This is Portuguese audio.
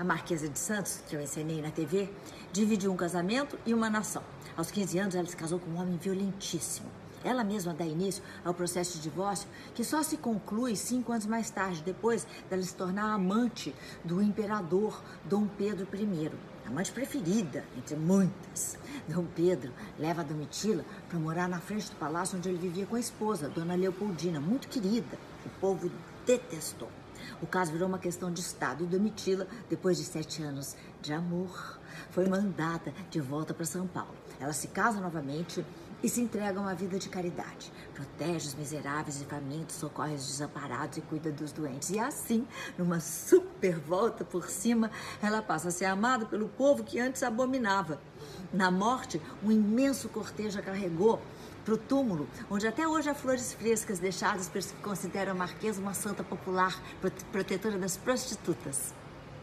a Marquesa de Santos, que eu ensinei na TV, dividiu um casamento e uma nação. Aos 15 anos, ela se casou com um homem violentíssimo. Ela mesma dá início ao processo de divórcio, que só se conclui cinco anos mais tarde, depois dela se tornar amante do imperador Dom Pedro I, amante preferida entre muitas. Dom Pedro leva a Domitila para morar na frente do palácio onde ele vivia com a esposa, Dona Leopoldina, muito querida. O povo detestou. O caso virou uma questão de Estado e Domitila, depois de sete anos de amor, foi mandada de volta para São Paulo. Ela se casa novamente e se entrega a uma vida de caridade. Protege os miseráveis e famintos, socorre os desamparados e cuida dos doentes. E assim, numa super volta por cima, ela passa a ser amada pelo povo que antes abominava. Na morte, um imenso cortejo a carregou para o túmulo, onde até hoje há flores frescas deixadas pelos que consideram a Marquesa uma santa popular, protetora das prostitutas.